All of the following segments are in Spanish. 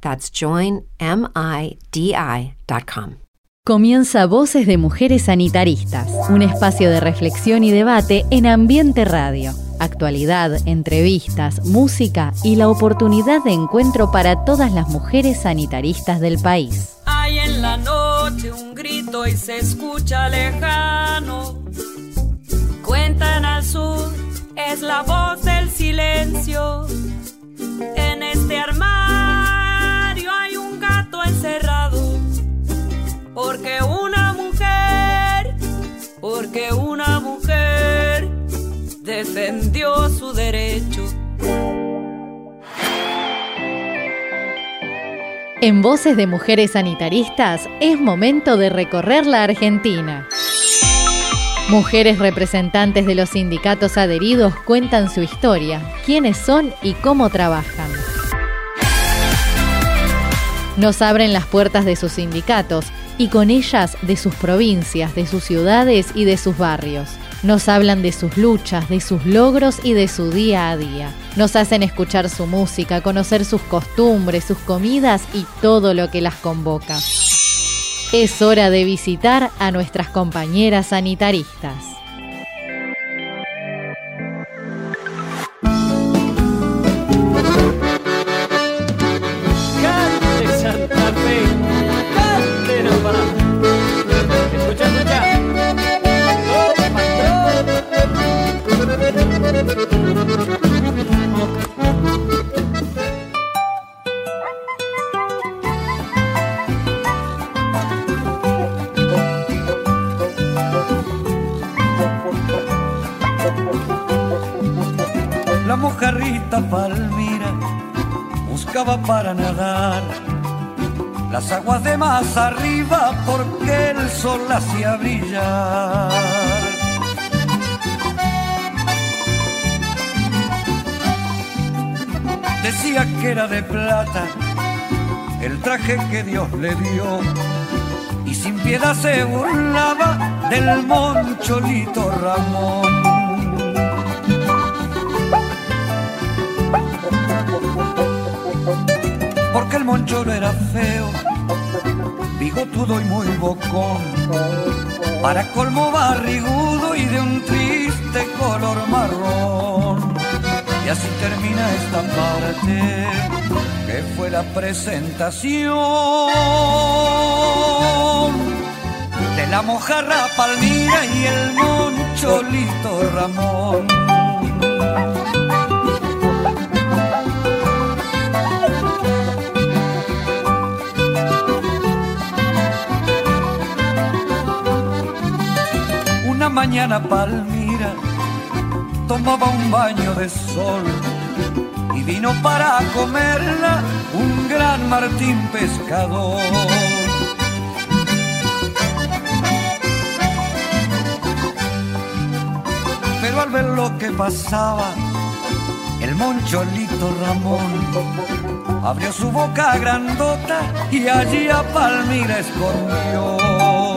That's joinmidi.com. Comienza Voces de Mujeres Sanitaristas, un espacio de reflexión y debate en Ambiente Radio. Actualidad, entrevistas, música y la oportunidad de encuentro para todas las mujeres sanitaristas del país. Hay en la noche un grito y se escucha lejano. Cuentan al sur, es la voz del silencio. En este armario Porque una mujer, porque una mujer defendió su derecho. En Voces de Mujeres Sanitaristas es momento de recorrer la Argentina. Mujeres representantes de los sindicatos adheridos cuentan su historia, quiénes son y cómo trabajan. Nos abren las puertas de sus sindicatos y con ellas de sus provincias, de sus ciudades y de sus barrios. Nos hablan de sus luchas, de sus logros y de su día a día. Nos hacen escuchar su música, conocer sus costumbres, sus comidas y todo lo que las convoca. Es hora de visitar a nuestras compañeras sanitaristas. Plata el traje que Dios le dio y sin piedad se burlaba del moncholito Ramón. porque el moncholo era feo, bigotudo y muy bocón, para colmo barrigudo y de un triste color marrón. Y así termina esta parte, que fue la presentación de la mojarra Palmira y el moncholito Ramón. Una mañana Palmira tomaba un baño de sol y vino para comerla un gran Martín pescador. Pero al ver lo que pasaba, el moncholito Ramón abrió su boca grandota y allí a Palmira escondió.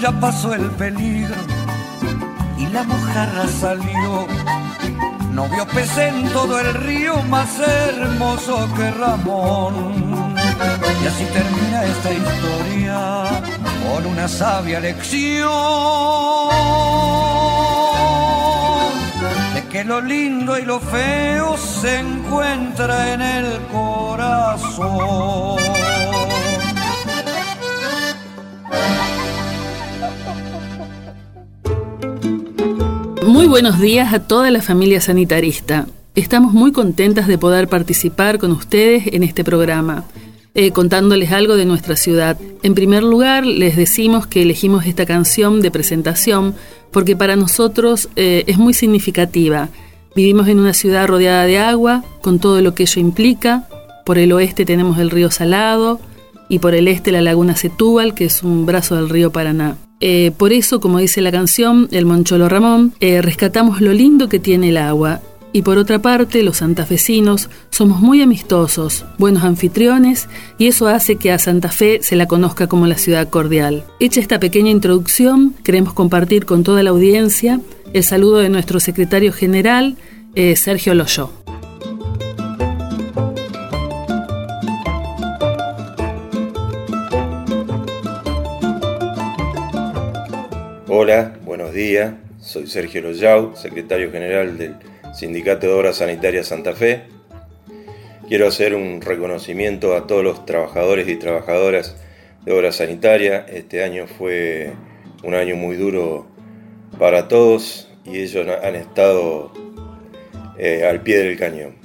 Ya pasó el peligro y la mojarra salió. No vio pez en todo el río más hermoso que Ramón. Y así termina esta historia con una sabia lección de que lo lindo y lo feo se encuentra en el corazón. Muy buenos días a toda la familia sanitarista. Estamos muy contentas de poder participar con ustedes en este programa, eh, contándoles algo de nuestra ciudad. En primer lugar, les decimos que elegimos esta canción de presentación porque para nosotros eh, es muy significativa. Vivimos en una ciudad rodeada de agua, con todo lo que ello implica. Por el oeste tenemos el río Salado y por el este la laguna Setúbal, que es un brazo del río Paraná. Eh, por eso, como dice la canción, el Moncholo Ramón, eh, rescatamos lo lindo que tiene el agua. Y por otra parte, los santafesinos somos muy amistosos, buenos anfitriones, y eso hace que a Santa Fe se la conozca como la ciudad cordial. Hecha esta pequeña introducción, queremos compartir con toda la audiencia el saludo de nuestro secretario general, eh, Sergio Loyó. Hola, buenos días. Soy Sergio Loyau, secretario general del Sindicato de Obras Sanitarias Santa Fe. Quiero hacer un reconocimiento a todos los trabajadores y trabajadoras de Obras Sanitarias. Este año fue un año muy duro para todos y ellos han estado eh, al pie del cañón.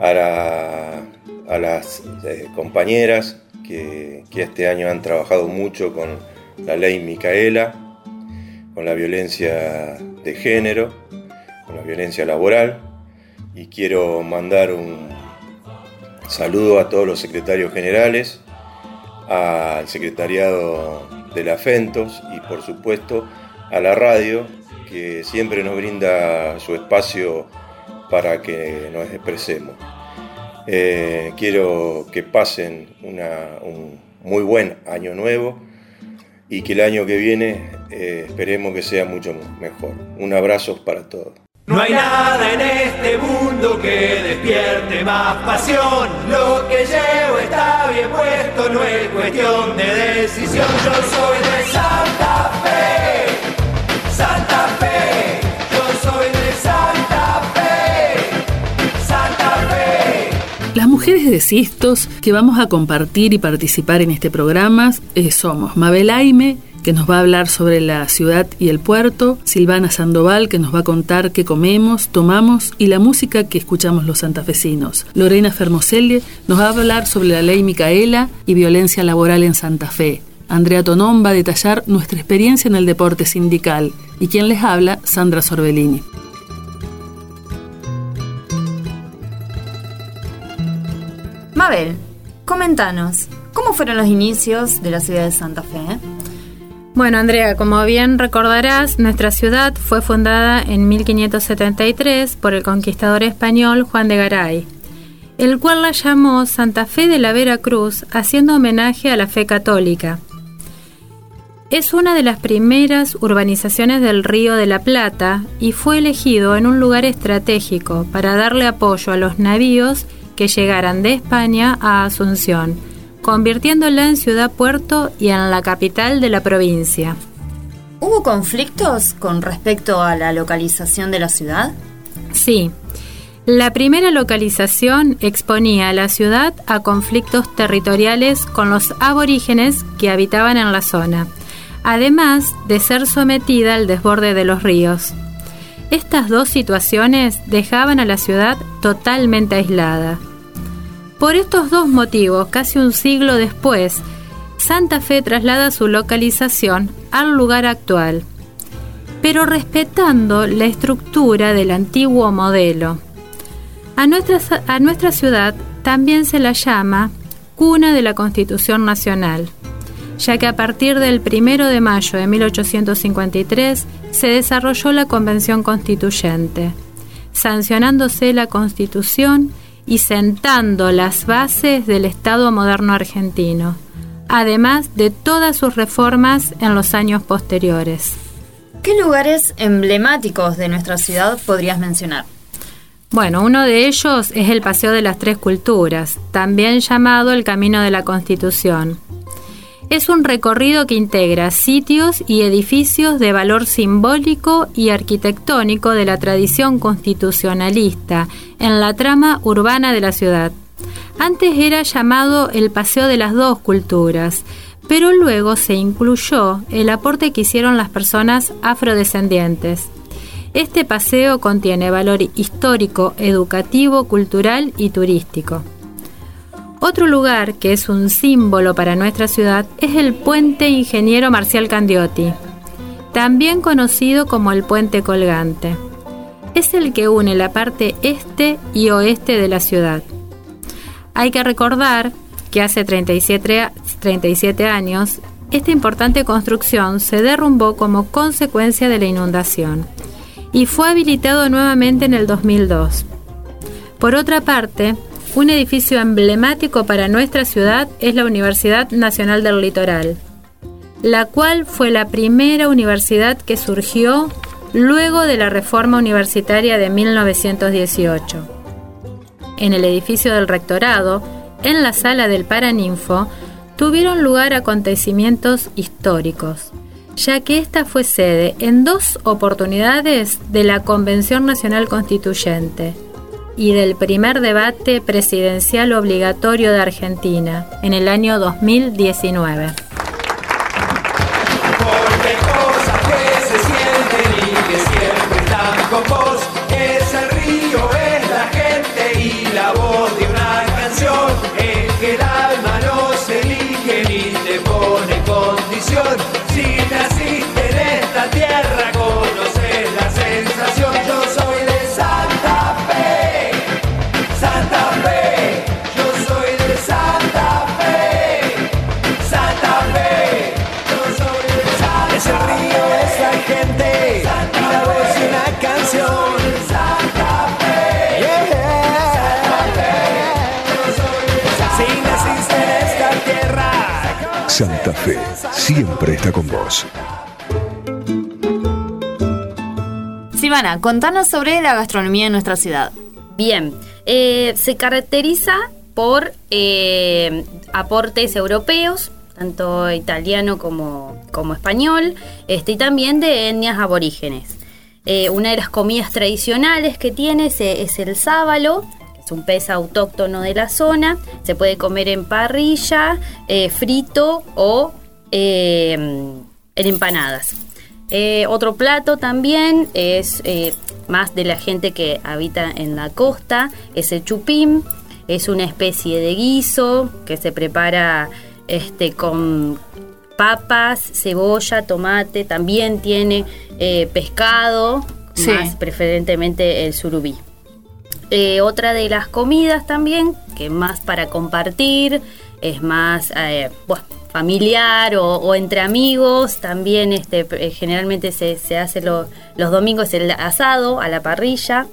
A, las eh, compañeras que este año han trabajado mucho con la ley Micaela, con la violencia de género, con la violencia laboral. Y quiero mandar un saludo a todos los secretarios generales, al secretariado de la FENTOS y por supuesto a la radio que siempre nos brinda su espacio para que nos expresemos. Eh, quiero que pasen un muy buen año nuevo y que el año que viene eh, esperemos que sea mucho mejor. Un abrazo para todos. No hay nada en este mundo que despierte más pasión. Lo que llevo está bien puesto, no es cuestión de decisión. Yo soy de Santa Fe, mujeres de que vamos a compartir y participar en este programa eh, somos Mabel Aime, que nos va a hablar sobre la ciudad y el puerto, Silvana Sandoval, que nos va a contar qué comemos, tomamos y la música que escuchamos los santafesinos. Lorena Fermoselli nos va a hablar sobre la ley Micaela y violencia laboral en Santa Fe. Andrea Tonón va a detallar nuestra experiencia en el deporte sindical. Y quien les habla, Sandra Sorbellini. Mabel, comentanos, ¿cómo fueron los inicios de la ciudad de Santa Fe? Bueno, Andrea, como bien recordarás, nuestra ciudad fue fundada en 1573 por el conquistador español Juan de Garay, el cual la llamó Santa Fe de la Vera Cruz, haciendo homenaje a la fe católica. Es una de las primeras urbanizaciones del Río de la Plata y fue elegido en un lugar estratégico para darle apoyo a los navíos que llegaran de España a Asunción convirtiéndola en ciudad-puerto y en la capital de la provincia. ¿Hubo conflictos con respecto a la localización de la ciudad? Sí. La primera localización exponía a la ciudad a conflictos territoriales con los aborígenes que habitaban en la zona, además de ser sometida al desborde de los ríos. Estas dos situaciones dejaban a la ciudad totalmente aislada. Por estos dos motivos, casi un siglo después, Santa Fe traslada su localización al lugar actual, pero respetando la estructura del antiguo modelo. A nuestra, a nuestra ciudad también se la llama cuna de la Constitución Nacional, ya que a partir del 1 de mayo de 1853 se desarrolló la Convención Constituyente, sancionándose la Constitución y sentando las bases del Estado moderno argentino, además de todas sus reformas en los años posteriores. ¿Qué lugares emblemáticos de nuestra ciudad podrías mencionar? Bueno, uno de ellos es el Paseo de las Tres Culturas, también llamado el Camino de la Constitución. Es un recorrido que integra sitios y edificios de valor simbólico y arquitectónico de la tradición constitucionalista en la trama urbana de la ciudad. Antes era llamado el Paseo de las Dos Culturas, pero luego se incluyó el aporte que hicieron las personas afrodescendientes. Este paseo contiene valor histórico, educativo, cultural y turístico. Otro lugar que es un símbolo para nuestra ciudad es el puente Ingeniero Marcial Candiotti, también conocido como el puente colgante. Es el que une la parte este y oeste de la ciudad. Hay que recordar que hace 37, 37 años esta importante construcción se derrumbó como consecuencia de la inundación y fue habilitado nuevamente en el 2002. Por otra parte, un edificio emblemático para nuestra ciudad es la Universidad Nacional del Litoral, la cual fue la primera universidad que surgió luego de la reforma universitaria de 1918. En el edificio del rectorado, en la sala del Paraninfo, tuvieron lugar acontecimientos históricos, ya que esta fue sede en dos oportunidades de la Convención Nacional Constituyente y del primer debate presidencial obligatorio de Argentina en el año 2019. Santa Fe siempre está con vos. Silvana, contanos sobre la gastronomía de nuestra ciudad. Bien, eh, se caracteriza por eh, aportes europeos, tanto italiano como, como español, este, y también de etnias aborígenes. Eh, una de las comidas tradicionales que tiene es, es el sábalo, es un pez autóctono de la zona. Se puede comer en parrilla, eh, frito o eh, en empanadas. Eh, otro plato también es más de la gente que habita en la costa, es el chupín. Es una especie de guiso que se prepara este, con papas, cebolla, tomate. También tiene pescado, Sí. más preferentemente el surubí. Eh, otra de las comidas también, que más para compartir, es más eh, bueno, familiar o, o entre amigos, también este, eh, generalmente se, se hace lo- los domingos el asado a la parrilla.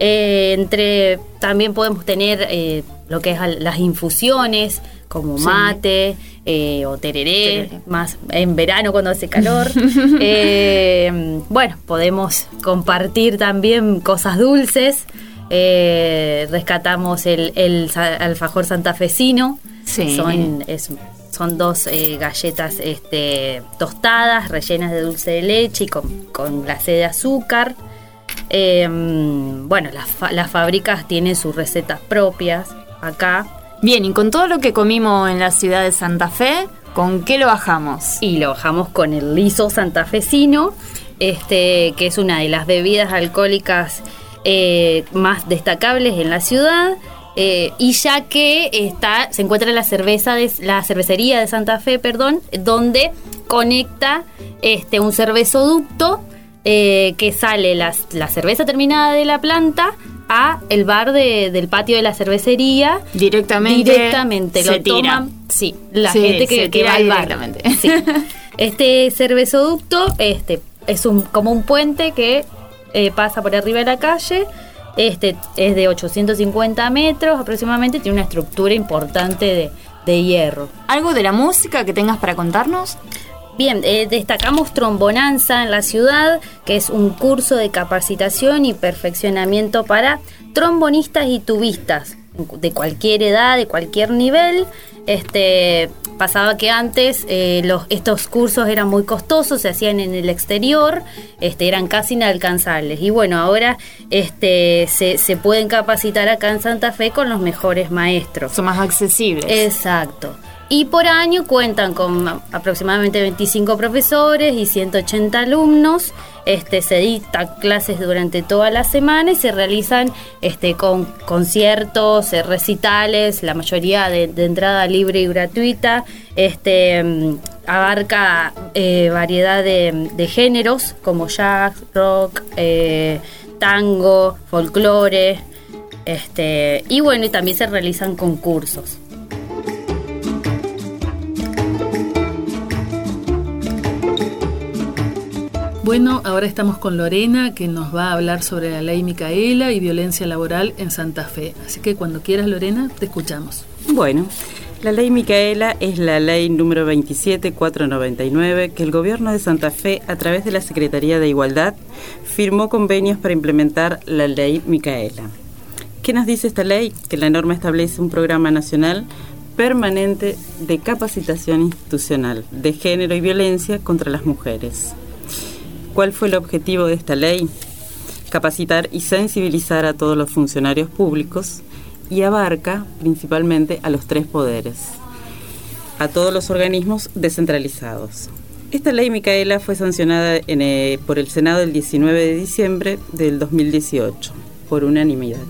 Eh, entre también podemos tener eh, lo que es las infusiones como Sí. mate eh, o tereré, Tereré. más en verano cuando hace calor. Bueno, podemos compartir también cosas dulces. Eh, rescatamos el, alfajor santafesino. Sí. Son, es- son dos eh, galletas este, tostadas, rellenas de dulce de leche y con, con glacé de azúcar. Eh, bueno, las fábricas tienen sus recetas propias acá. Bien, y con todo lo que comimos en la ciudad de Santa Fe, ¿con qué lo bajamos? Y lo bajamos con el liso santafesino, este, que es una de las bebidas alcohólicas eh, más destacables en la ciudad. eh, y ya que está, se encuentra la cerveza de, la cervecería de Santa Fe, perdón, donde conecta este, un cervezoducto eh, que sale las- la cerveza terminada de la planta a el bar de- del patio de la cervecería Directamente. directamente se lo tira. toman sí la Sí, gente que, va al bar. Sí. este cervezoducto este es un como un puente que eh, pasa por arriba de la calle este es de 850 metros aproximadamente tiene una estructura importante de, de hierro ¿Algo de la música que tengas para contarnos? Bien, eh, destacamos Trombonanza en la ciudad, que es un curso de capacitación y perfeccionamiento para trombonistas y tubistas. De cualquier edad, de cualquier nivel. Este, pasaba que antes eh, los, estos cursos eran muy costosos, se hacían en el exterior, este, eran casi inalcanzables. Y bueno, ahora este, se, se pueden capacitar acá en Santa Fe con los mejores maestros. Son más accesibles. Exacto. Y por año cuentan con aproximadamente 25 profesores y 180 alumnos. Este, se dictan clases durante toda la semana y se realizan este, con conciertos, eh, recitales, la mayoría de, entrada libre y gratuita. Este, mm, abarca eh, variedad de, de géneros como jazz, rock, eh, tango, folclore. Este, y bueno, y también se realizan concursos. Bueno, ahora estamos con Lorena, que nos va a hablar sobre la ley Micaela y violencia laboral en Santa Fe. Así que cuando quieras, Lorena, te escuchamos. Bueno, la ley Micaela es la ley número 27499 que el gobierno de Santa Fe, a través de la Secretaría de Igualdad, firmó convenios para implementar la ley Micaela. ¿Qué nos dice esta ley? Que la norma establece un programa nacional permanente de capacitación institucional de género y violencia contra las mujeres. ¿Cuál fue el objetivo de esta ley? Capacitar y sensibilizar a todos los funcionarios públicos y abarca principalmente a los tres poderes, a todos los organismos descentralizados. Esta ley, Micaela, fue sancionada eh, por el Senado el 19 de diciembre del 2018, por unanimidad.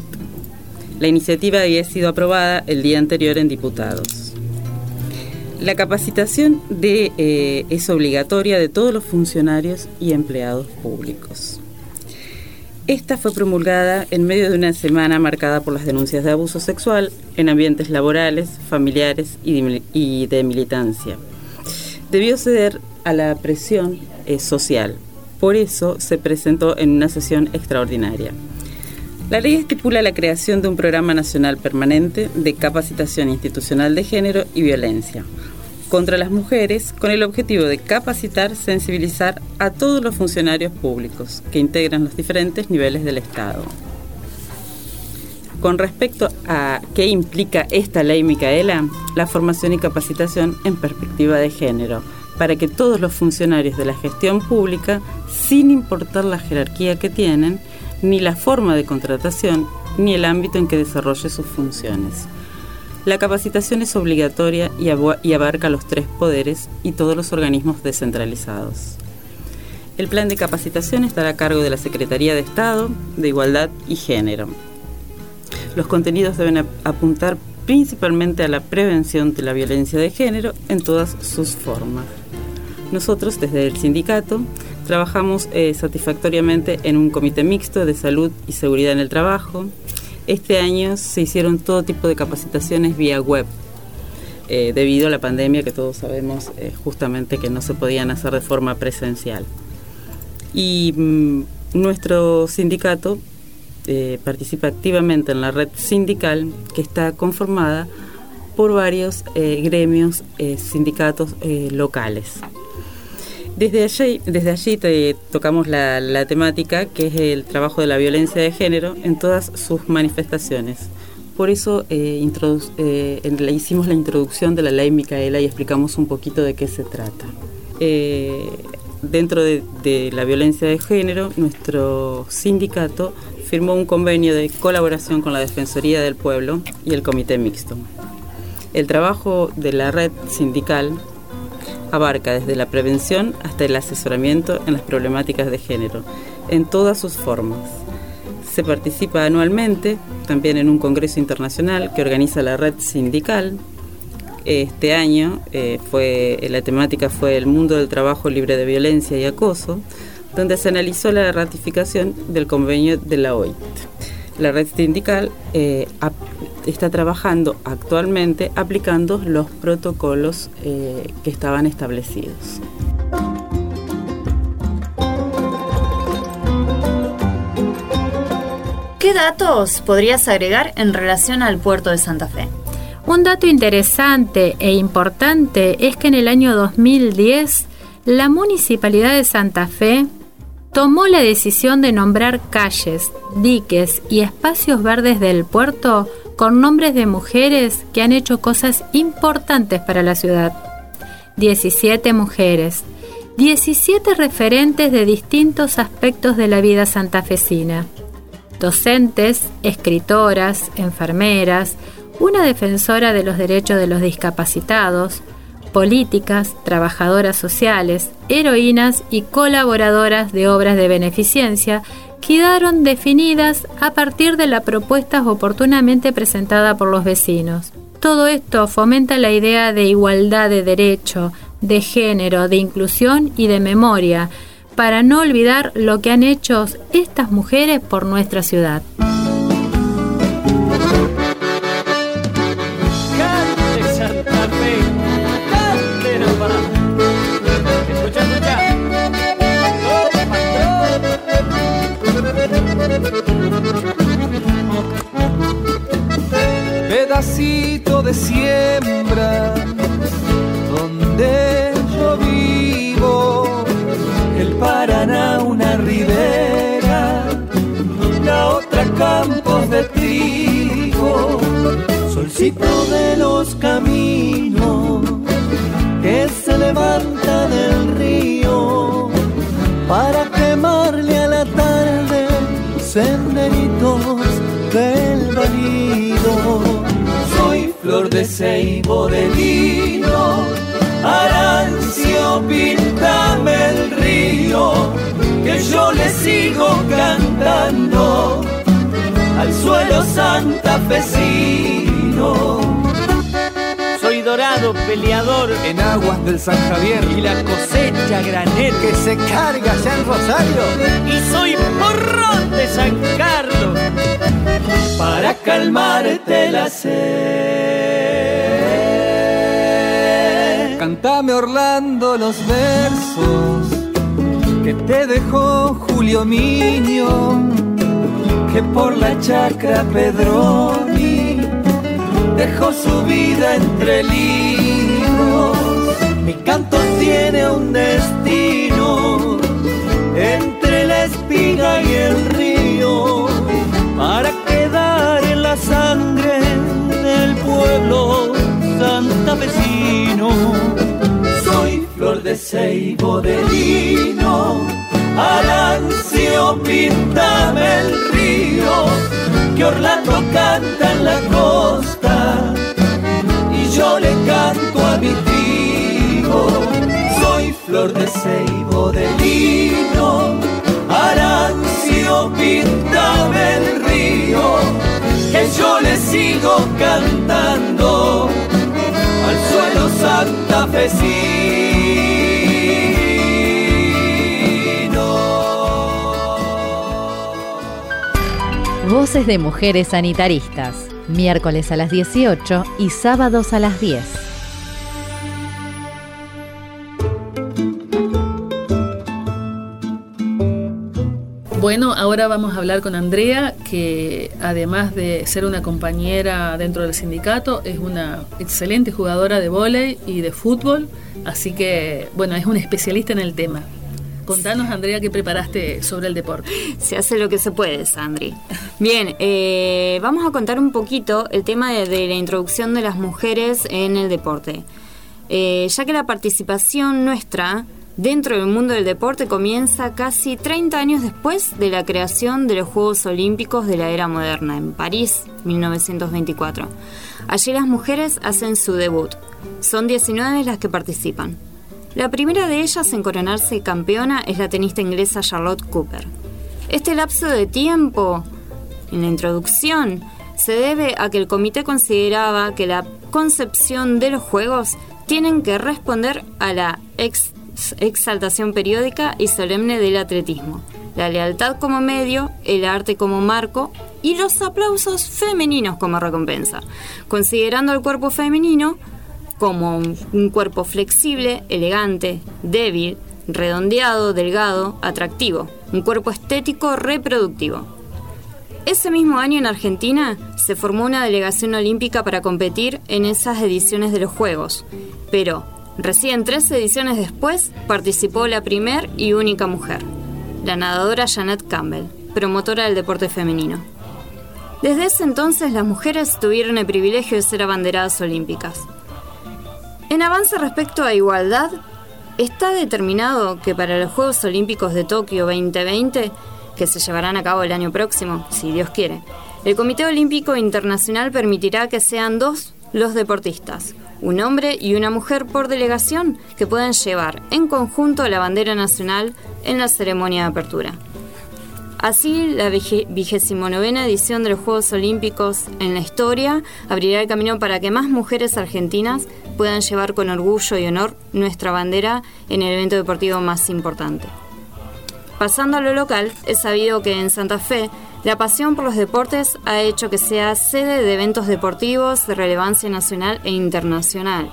La iniciativa había sido aprobada el día anterior en diputados. La capacitación de, eh, es obligatoria de todos los funcionarios y empleados públicos. Esta fue promulgada en medio de una semana marcada por las denuncias de abuso sexual en ambientes laborales, familiares y de, militancia. Debió ceder a la presión eh, social. Por eso se presentó en una sesión extraordinaria. La ley estipula la creación de un programa nacional permanente de capacitación institucional de género y violencia contra las mujeres con el objetivo de capacitar, sensibilizar a todos los funcionarios públicos que integran los diferentes niveles del Estado. Con respecto a qué implica esta ley Micaela, la formación y capacitación en perspectiva de género, para que todos los funcionarios de la gestión pública, sin importar la jerarquía que tienen, ni la forma de contratación, ni el ámbito en que desarrolle sus funciones, la capacitación es obligatoria y, abarca los tres poderes y todos los organismos descentralizados. El plan de capacitación estará a cargo de la Secretaría de Estado de Igualdad y Género. Los contenidos deben apuntar principalmente a la prevención de la violencia de género en todas sus formas. Nosotros, desde el sindicato, trabajamos eh, satisfactoriamente en un comité mixto de salud y seguridad en el trabajo, este año se hicieron todo tipo de capacitaciones vía web, eh, debido a la pandemia que todos sabemos eh, justamente que no se podían hacer de forma presencial. Y mm, nuestro sindicato participa activamente en la red sindical que está conformada por varios gremios, sindicatos locales. Desde allí, desde allí tocamos la, temática que es el trabajo de la violencia de género en todas sus manifestaciones. Por eso eh, eh hicimos la introducción de la ley Micaela y explicamos un poquito de qué se trata. Eh, dentro de, de, la violencia de género, nuestro sindicato firmó un convenio de colaboración con la Defensoría del Pueblo y el Comité Mixto. El trabajo de la red sindical abarca desde la prevención hasta el asesoramiento en las problemáticas de género, en todas sus formas. Se participa anualmente también en un congreso internacional que organiza la red sindical. Este año eh, fue, la temática fue el mundo del trabajo libre de violencia y acoso, donde se analizó la ratificación del convenio de la OIT. La red sindical eh, está trabajando actualmente aplicando los protocolos eh, que estaban establecidos. ¿Qué datos podrías agregar en relación al puerto de Santa Fe? Un dato interesante e importante es que en el año 2010 la Municipalidad de Santa Fe tomó la decisión de nombrar calles, diques y espacios verdes del puerto con nombres de mujeres que han hecho cosas importantes para la ciudad. 17 mujeres, 17 referentes de distintos aspectos de la vida santafesina. Docentes, escritoras, enfermeras, una defensora de los derechos de los discapacitados, políticas, trabajadoras sociales, heroínas y colaboradoras de obras de beneficencia quedaron definidas a partir de la propuesta oportunamente presentada por los vecinos. Todo esto fomenta la idea de igualdad de derecho, de género, de inclusión y de memoria, para no olvidar lo que han hecho estas mujeres por nuestra ciudad. Pedacito de siembra donde yo vivo, el Paraná una ribera, la otra campos de trigo, solcito de los caminos que se levanta del río flor de ceibo de lino, arancio, pintame el río, que yo le sigo cantando al suelo santafesino. Soy dorado, peleador En aguas del San Javier y la cosecha granel. que se carga allá en Rosario. Y soy porrón de San Carlos. para calmarte la sed. Cantame Orlando los versos que te dejó Julio Miño, que por la chacra Pedroni dejó su vida entre libros. Mi canto tiene un destino ceibo de lino, arancio, pintame el río, que Orlando canta en la costa y yo le canto a mi trigo. Soy flor de ceibo de lino, arancio, pintame el río, que yo le sigo cantando al suelo santafesino. Voces de mujeres sanitaristas, miércoles a las 18 y sábados a las 10. Bueno, ahora vamos a hablar con Andrea, que además de ser una compañera dentro del sindicato, es una excelente jugadora de vóley y de fútbol, así que, bueno, es una especialista en el tema. Contanos, Andrea, qué preparaste sobre el deporte. Se hace lo que se puede, Sandri. Bien, eh, vamos a contar un poquito el tema de, la introducción de las mujeres en el deporte. Eh, ya que la participación nuestra dentro del mundo del deporte comienza casi 30 años después de la creación de los Juegos Olímpicos de la era moderna, en París, 1924. Allí las mujeres hacen su debut. Son 19 las que participan. La primera de ellas en coronarse campeona es la tenista inglesa Charlotte Cooper. Este lapso de tiempo, en la introducción, se debe a que el comité consideraba que la concepción de los Juegos tienen que responder a la ex exaltación periódica y solemne del atletismo, la lealtad como medio, el arte como marco y los aplausos femeninos como recompensa, considerando el cuerpo femenino como un, cuerpo flexible, elegante, débil, redondeado, delgado, atractivo, un cuerpo estético reproductivo. Ese mismo año en Argentina se formó una delegación olímpica para competir en esas ediciones de los Juegos, pero Recién tres ediciones después participó la primer y única mujer, la nadadora Janet Campbell, promotora del deporte femenino. Desde ese entonces las mujeres tuvieron el privilegio de ser abanderadas olímpicas. En avance respecto a igualdad, está determinado que para los Juegos Olímpicos de Tokio 2020, que se llevarán a cabo el año próximo, si Dios quiere, el Comité Olímpico Internacional permitirá que sean dos los deportistas, un hombre y una mujer por delegación, que puedan llevar en conjunto la bandera nacional en la ceremonia de apertura. Así, la vigésimo novena edición de los Juegos Olímpicos en la historia abrirá el camino para que más mujeres argentinas puedan llevar con orgullo y honor nuestra bandera en el evento deportivo más importante. Pasando a lo local, es sabido que en Santa Fe la pasión por los deportes ha hecho que sea sede de eventos deportivos de relevancia nacional e internacional,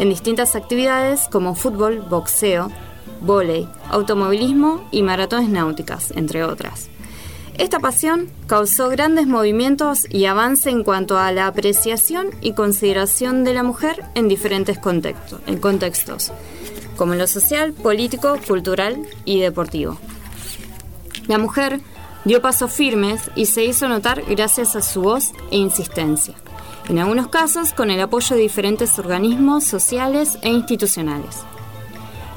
en distintas actividades como fútbol, boxeo, vóley, automovilismo y maratones náuticas, entre otras. Esta pasión causó grandes movimientos y avance en cuanto a la apreciación y consideración de la mujer en diferentes contextos, en contextos como en lo social, político, cultural y deportivo. La mujer dio pasos firmes y se hizo notar gracias a su voz e insistencia, en algunos casos con el apoyo de diferentes organismos sociales e institucionales.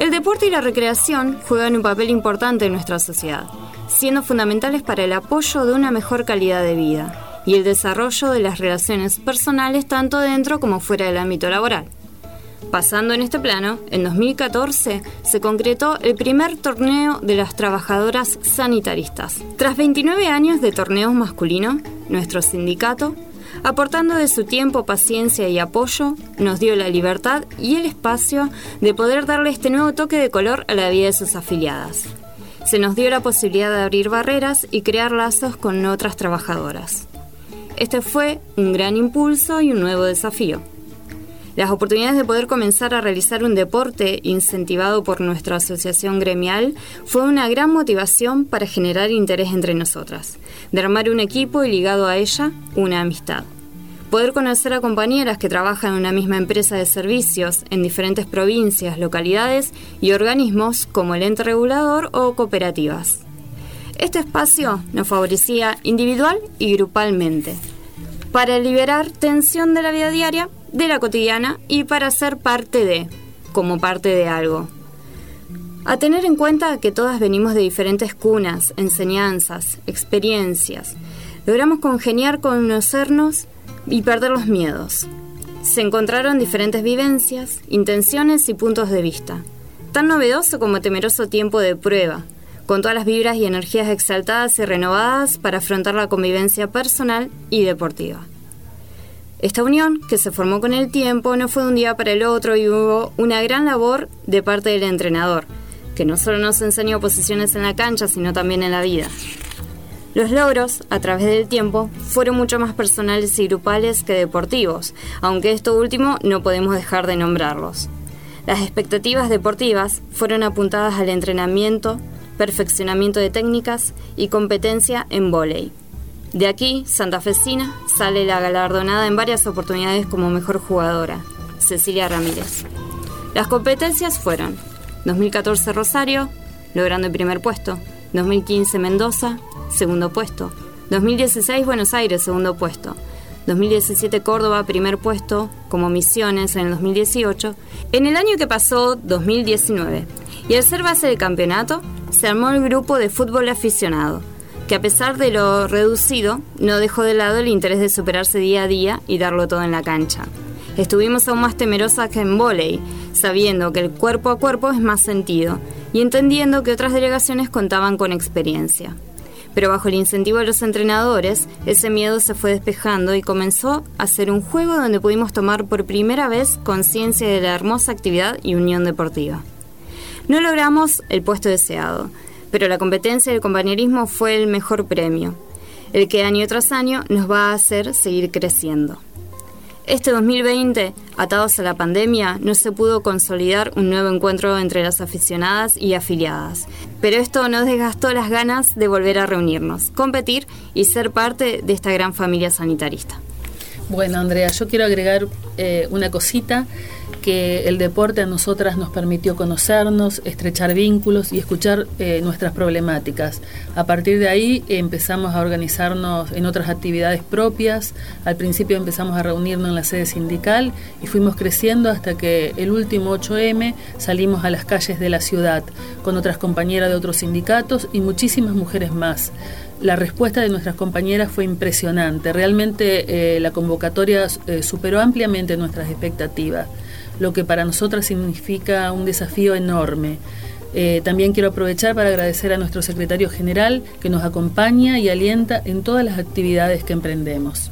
El deporte y la recreación juegan un papel importante en nuestra sociedad, siendo fundamentales para el apoyo de una mejor calidad de vida y el desarrollo de las relaciones personales tanto dentro como fuera del ámbito laboral. Pasando en este plano, en 2014 se concretó el primer torneo de las trabajadoras sanitaristas. Tras 29 años de torneos masculinos, nuestro sindicato aportando de su tiempo, paciencia y apoyo, nos dio la libertad y el espacio de poder darle este nuevo toque de color a la vida de sus afiliadas. Se nos dio la posibilidad de abrir barreras y crear lazos con otras trabajadoras. Este fue un gran impulso y un nuevo desafío. Las oportunidades de poder comenzar a realizar un deporte incentivado por nuestra asociación gremial fue una gran motivación para generar interés entre nosotras, de armar un equipo y ligado a ella una amistad. Poder conocer a compañeras que trabajan en una misma empresa de servicios en diferentes provincias, localidades y organismos como el ente regulador o cooperativas. Este espacio nos favorecía individual y grupalmente, para liberar tensión de la vida diaria de la cotidiana y para ser parte de, como parte de algo. A tener en cuenta que todas venimos de diferentes cunas, enseñanzas, experiencias, logramos congeniar, conocernos y perder los miedos. Se encontraron diferentes vivencias, intenciones y puntos de vista, tan novedoso como temeroso tiempo de prueba, con todas las vibras y energías exaltadas y renovadas para afrontar la convivencia personal y deportiva. Esta unión, que se formó con el tiempo, no fue de un día para el otro y hubo una gran labor de parte del entrenador, que no solo nos enseñó posiciones en la cancha, sino también en la vida. Los logros, a través del tiempo, fueron mucho más personales y grupales que deportivos, aunque esto último no podemos dejar de nombrarlos. Las expectativas deportivas fueron apuntadas al entrenamiento, perfeccionamiento de técnicas y competencia en vóley. De aquí, Santa Fecina sale la galardonada en varias oportunidades como mejor jugadora, Cecilia Ramírez. Las competencias fueron 2014 Rosario, logrando el primer puesto, 2015 Mendoza, segundo puesto, 2016 Buenos Aires, segundo puesto, 2017 Córdoba, primer puesto, como Misiones en el 2018, en el año que pasó, 2019. Y al ser base del campeonato, se armó el grupo de fútbol aficionado, que a pesar de lo reducido, no dejó de lado el interés de superarse día a día y darlo todo en la cancha. Estuvimos aún más temerosas que en volei, sabiendo que el cuerpo a cuerpo es más sentido y entendiendo que otras delegaciones contaban con experiencia. Pero bajo el incentivo de los entrenadores, ese miedo se fue despejando y comenzó a ser un juego donde pudimos tomar por primera vez conciencia de la hermosa actividad y unión deportiva. No logramos el puesto deseado, pero la competencia y el compañerismo fue el mejor premio, el que año tras año nos va a hacer seguir creciendo. Este 2020, atados a la pandemia, no se pudo consolidar un nuevo encuentro entre las aficionadas y afiliadas, pero esto nos desgastó las ganas de volver a reunirnos, competir y ser parte de esta gran familia sanitarista. Bueno, Andrea, yo quiero agregar eh, una cosita que el deporte a nosotras nos permitió conocernos, estrechar vínculos y escuchar eh, nuestras problemáticas. A partir de ahí empezamos a organizarnos en otras actividades propias. Al principio empezamos a reunirnos en la sede sindical y fuimos creciendo hasta que el último 8M salimos a las calles de la ciudad con otras compañeras de otros sindicatos y muchísimas mujeres más. La respuesta de nuestras compañeras fue impresionante. Realmente eh, la convocatoria eh, superó ampliamente nuestras expectativas, lo que para nosotras significa un desafío enorme. Eh, también quiero aprovechar para agradecer a nuestro secretario general que nos acompaña y alienta en todas las actividades que emprendemos.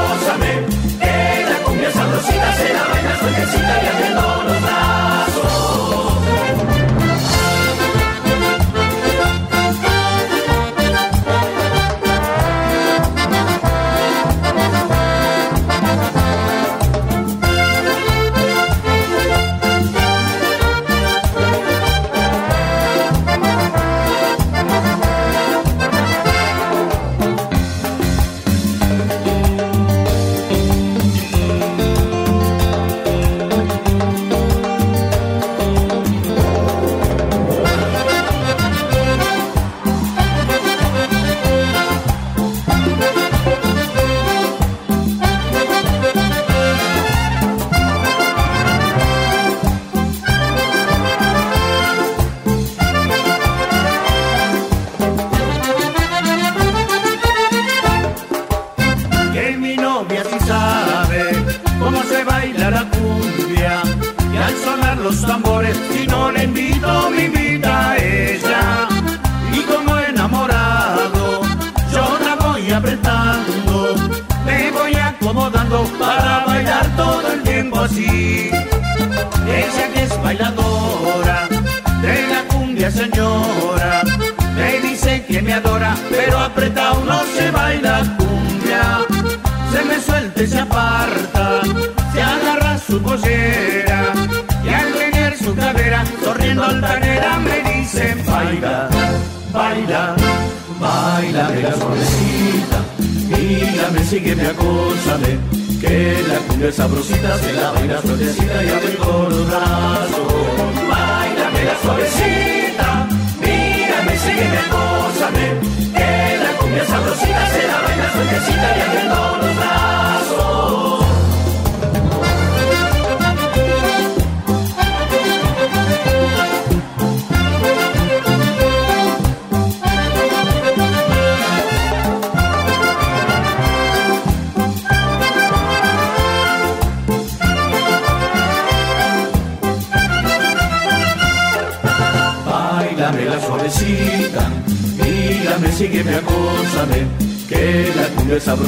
sabrosita se la baila suavecita y abre los brazos.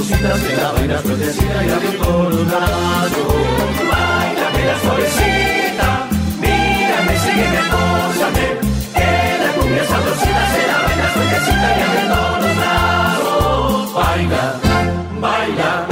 cositas que la vaina sueltecita y la vi con un lado. La suavecita, mírame, sígueme, cósame, que la cumbia sabrosita se la vaina sueltecita y la vi con. Baila, baila.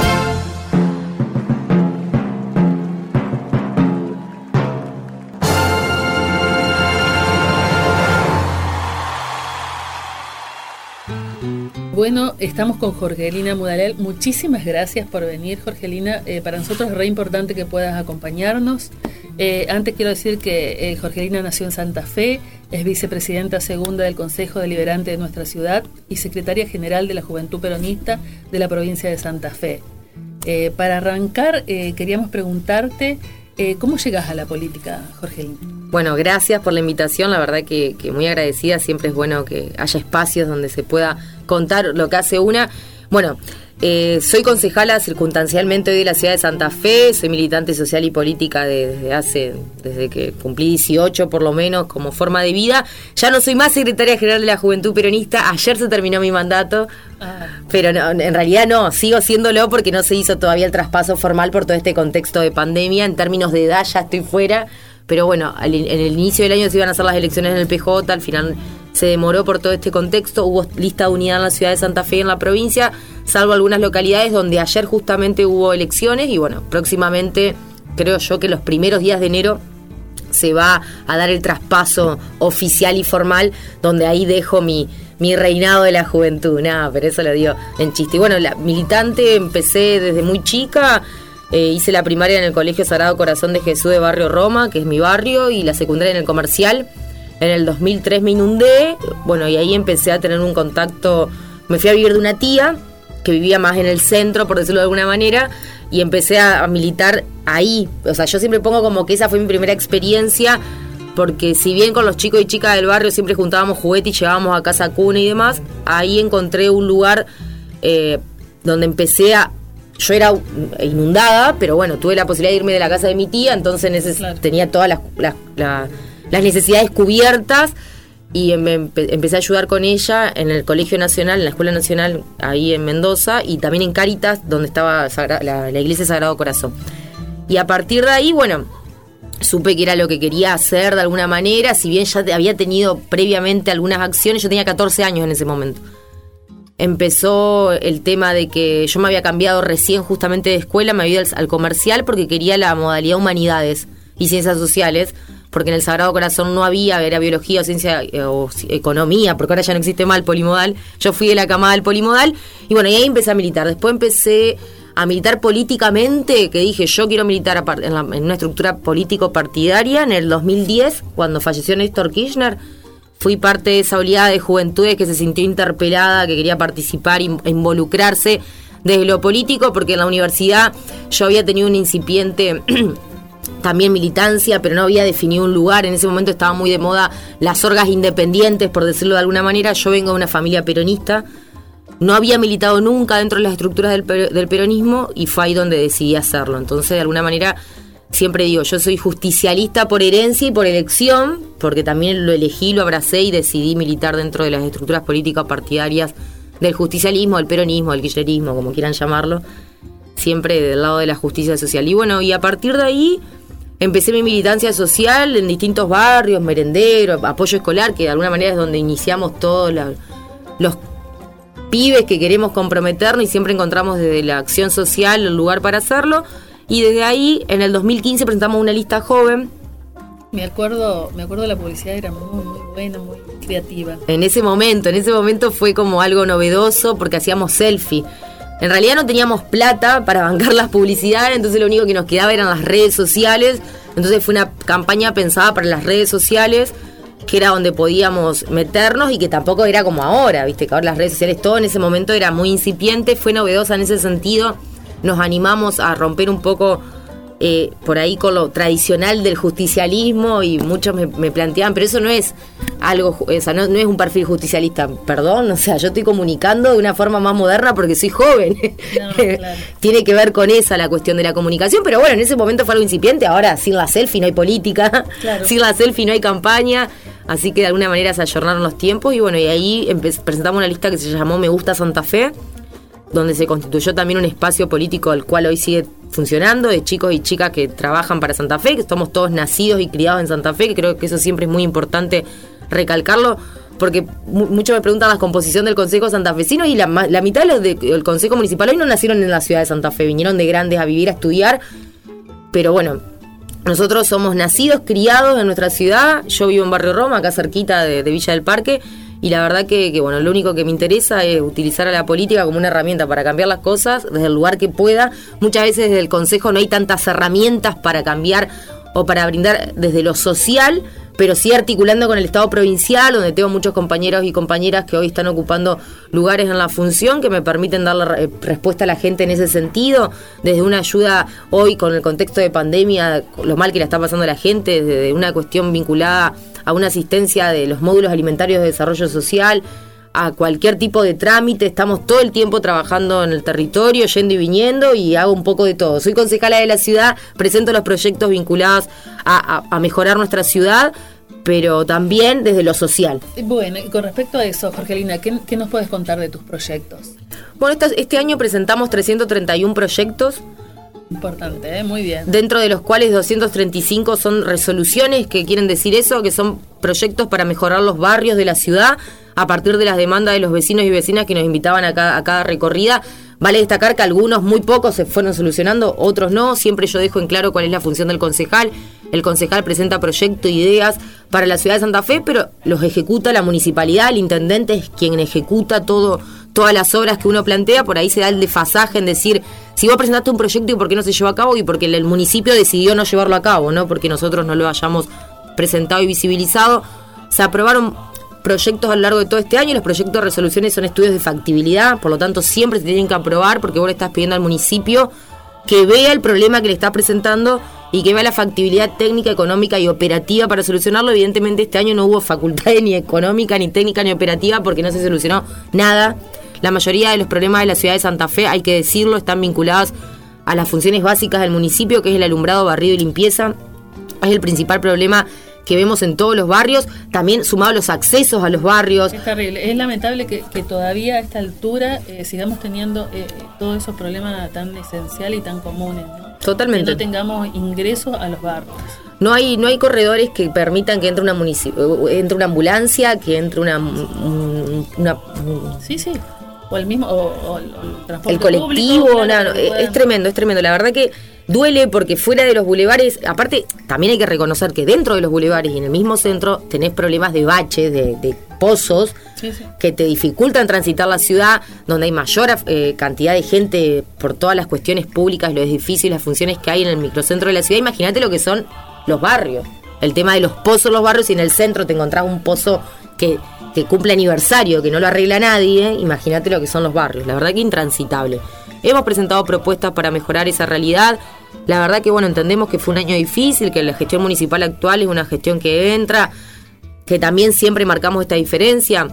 Bueno, estamos con Jorgelina Mudalel. Muchísimas gracias por venir, Jorgelina. Eh, para nosotros es re importante que puedas acompañarnos. Eh, antes quiero decir que eh, Jorgelina nació en Santa Fe, es vicepresidenta segunda del Consejo Deliberante de nuestra ciudad y secretaria general de la Juventud Peronista de la provincia de Santa Fe. para arrancar, queríamos preguntarte cómo llegas a la política, Jorgelina. Bueno, gracias por la invitación, la verdad que muy agradecida, siempre es bueno que haya espacios donde se pueda contar lo que hace una. Bueno, eh, soy concejala circunstancialmente hoy de la ciudad de Santa Fe, soy militante social y política desde hace, desde que cumplí 18 por lo menos como forma de vida. Ya no soy más secretaria general de la Juventud Peronista, ayer se terminó mi mandato, ah. pero en realidad no, sigo siéndolo porque no se hizo todavía el traspaso formal por todo este contexto de pandemia. En términos de edad ya estoy fuera, pero bueno, en el inicio del año se iban a hacer las elecciones en el PJ, al final se demoró por todo este contexto, hubo lista de unidad en la ciudad de Santa Fe y en la provincia, salvo algunas localidades donde ayer justamente hubo elecciones y bueno, próximamente creo yo que los primeros días de enero se va a dar el traspaso oficial y formal, donde ahí dejo mi, mi reinado de la juventud. Nada, pero eso lo dio en chiste. Y bueno, la militante empecé desde muy chica. Eh, hice la primaria en el Colegio Sagrado Corazón de Jesús de Barrio Roma, que es mi barrio, y la secundaria en el comercial. En el 2003 me inundé, bueno, y ahí empecé a tener un contacto, me fui a vivir de una tía que vivía más en el centro, por decirlo de alguna manera, y empecé a, militar ahí. O sea, yo siempre pongo como que esa fue mi primera experiencia, porque si bien con los chicos y chicas del barrio siempre juntábamos juguetes y llevábamos a casa cuna y demás, ahí encontré un lugar eh, donde empecé a... Yo era inundada, pero bueno, tuve la posibilidad de irme de la casa de mi tía, entonces tenía todas las las necesidades cubiertas y em, empecé a ayudar con ella en el Colegio Nacional, en la Escuela Nacional ahí en Mendoza y también en Caritas, donde estaba la, Iglesia Sagrado Corazón. Y a partir de ahí, bueno, supe que era lo que quería hacer de alguna manera, si bien ya había tenido previamente algunas acciones, yo tenía 14 años en ese momento. Empezó el tema de que yo me había cambiado recién justamente de escuela, me había ido al comercial porque quería la modalidad humanidades y ciencias sociales porque en el Sagrado Corazón no había, era biología o ciencia eh, o economía, porque ahora ya no existe más el polimodal. Yo fui de la camada del polimodal y bueno, y ahí empecé a militar. Después empecé a militar políticamente, que dije, yo quiero militar en, una estructura político-partidaria en el 2010, cuando falleció Néstor Kirchner. Fui parte de esa oleada de juventudes que se sintió interpelada, que quería participar e involucrarse desde lo político, porque en la universidad yo había tenido un incipiente también militancia, pero no había definido un lugar. En ese momento estaba muy de moda las orgas independientes, por decirlo de alguna manera. Yo vengo de una familia peronista, no había militado nunca dentro de las estructuras del, del peronismo y fue ahí donde decidí hacerlo. Entonces, de alguna manera, siempre digo, yo soy justicialista por herencia y por elección, porque también lo elegí, lo abracé y decidí militar dentro de las estructuras políticas partidarias del justicialismo, del peronismo, del kirchnerismo, como quieran llamarlo, siempre del lado de la justicia social. Y bueno, y a partir de ahí empecé mi militancia social en distintos barrios, merenderos, apoyo escolar, que de alguna manera es donde iniciamos todos los pibes que queremos comprometernos y siempre encontramos desde la acción social el lugar para hacerlo. Y desde ahí, en el 2015, presentamos una lista joven. Me acuerdo, me acuerdo la publicidad era muy, muy buena, muy creativa. En ese momento, en ese momento fue como algo novedoso porque hacíamos selfie. En realidad no teníamos plata para bancar las publicidades, entonces lo único que nos quedaba eran las redes sociales. Entonces fue una campaña pensada para las redes sociales, que era donde podíamos meternos y que tampoco era como ahora, viste, que ahora las redes sociales todo en ese momento era muy incipiente, fue novedosa en ese sentido. Nos animamos a romper un poco eh, por ahí con lo tradicional del justicialismo y muchos me, planteaban, pero eso no es algo, o sea, no, es un perfil justicialista, perdón, o sea, yo estoy comunicando de una forma más moderna porque soy joven. Tiene que ver con esa la cuestión de la comunicación, pero bueno, en ese momento fue algo incipiente, ahora sin la selfie no hay política, sin la selfie no hay campaña. Así que de alguna manera se ayornaron los tiempos y bueno, y ahí presentamos una lista que se llamó Me Gusta Santa Fe, donde se constituyó también un espacio político al cual hoy sigue funcionando, de chicos y chicas que trabajan para Santa Fe, que somos todos nacidos y criados en Santa Fe, que creo que eso siempre es muy importante recalcarlo, porque muchos me preguntan la composición del Consejo Santafesino y la, la mitad del Consejo Municipal hoy no nacieron en la ciudad de Santa Fe, vinieron de grandes a vivir, a estudiar, pero bueno, nosotros somos nacidos, criados en nuestra ciudad, yo vivo en Barrio Roma, acá cerquita de Villa del Parque, y la verdad que, que, bueno, lo único que me interesa es utilizar a la política como una herramienta para cambiar las cosas desde el lugar que pueda. Muchas veces desde el Consejo no hay tantas herramientas para cambiar o para brindar desde lo social, pero sí articulando con el Estado provincial, donde tengo muchos compañeros y compañeras que hoy están ocupando lugares en la función que me permiten darle respuesta a la gente en ese sentido, desde una ayuda hoy con el contexto de pandemia, lo mal que la está pasando la gente, desde una cuestión vinculada a una asistencia de los módulos alimentarios de desarrollo social, a cualquier tipo de trámite, estamos todo el tiempo trabajando en el territorio, yendo y viniendo y hago un poco de todo. Soy concejala de la ciudad, presento los proyectos vinculados a, mejorar nuestra ciudad, pero también desde lo social. Bueno, y con respecto a eso, Jorgelina, ¿qué, qué nos puedes contar de tus proyectos? Bueno, este año presentamos 331 proyectos Importante, ¿eh? muy bien. Dentro de los cuales 235 son resoluciones que quieren decir eso, que son proyectos para mejorar los barrios de la ciudad a partir de las demandas de los vecinos y vecinas que nos invitaban a cada, recorrida. Vale destacar que algunos, muy pocos, se fueron solucionando, otros no. Siempre yo dejo en claro cuál es la función del concejal. El concejal presenta proyectos, ideas para la ciudad de Santa Fe, pero los ejecuta la municipalidad, el intendente es quien ejecuta todo todas las obras que uno plantea, por ahí se da el desfasaje en decir, si vos presentaste un proyecto y por qué no se llevó a cabo y porque el municipio decidió no llevarlo a cabo, no porque nosotros no lo hayamos presentado y visibilizado. Se aprobaron proyectos a lo largo de todo este año y los proyectos de resoluciones son estudios de factibilidad, por lo tanto siempre se tienen que aprobar porque vos le estás pidiendo al municipio que vea el problema que le está presentando y que vea la factibilidad técnica, económica y operativa para solucionarlo. Evidentemente este año no hubo facultades ni económica, ni técnica, ni operativa porque no se solucionó nada. La mayoría de los problemas de la ciudad de Santa Fe, hay que decirlo, están vinculados a las funciones básicas del municipio, que es el alumbrado, barrido y limpieza. Es el principal problema que vemos en todos los barrios, también sumado los accesos a los barrios. Es terrible, es lamentable que, todavía a esta altura eh, sigamos teniendo eh, todos esos problemas tan esenciales y tan comunes. Totalmente. Que no tengamos ingresos a los barrios. No hay, no hay corredores que permitan que entre una entre una ambulancia, que entre una, una, sí, sí o el mismo o, el, transporte el colectivo, es tremendo, es tremendo. La verdad que duele porque fuera de los bulevares, aparte también hay que reconocer que dentro de los bulevares y en el mismo centro tenés problemas de baches, de, pozos que te dificultan transitar la ciudad, donde hay mayor eh, cantidad de gente por todas las cuestiones públicas, los edificios, las funciones que hay en el microcentro de la ciudad. Imagínate lo que son los barrios. El tema de los pozos los barrios y en el centro te encontrás un pozo que que cumple aniversario, que no lo arregla nadie, imagínate lo que son los barrios, la verdad que intransitable. Hemos presentado propuestas para mejorar esa realidad. La verdad que bueno, entendemos que fue un año difícil, que la gestión municipal actual es una gestión que entra, que también siempre marcamos esta diferencia.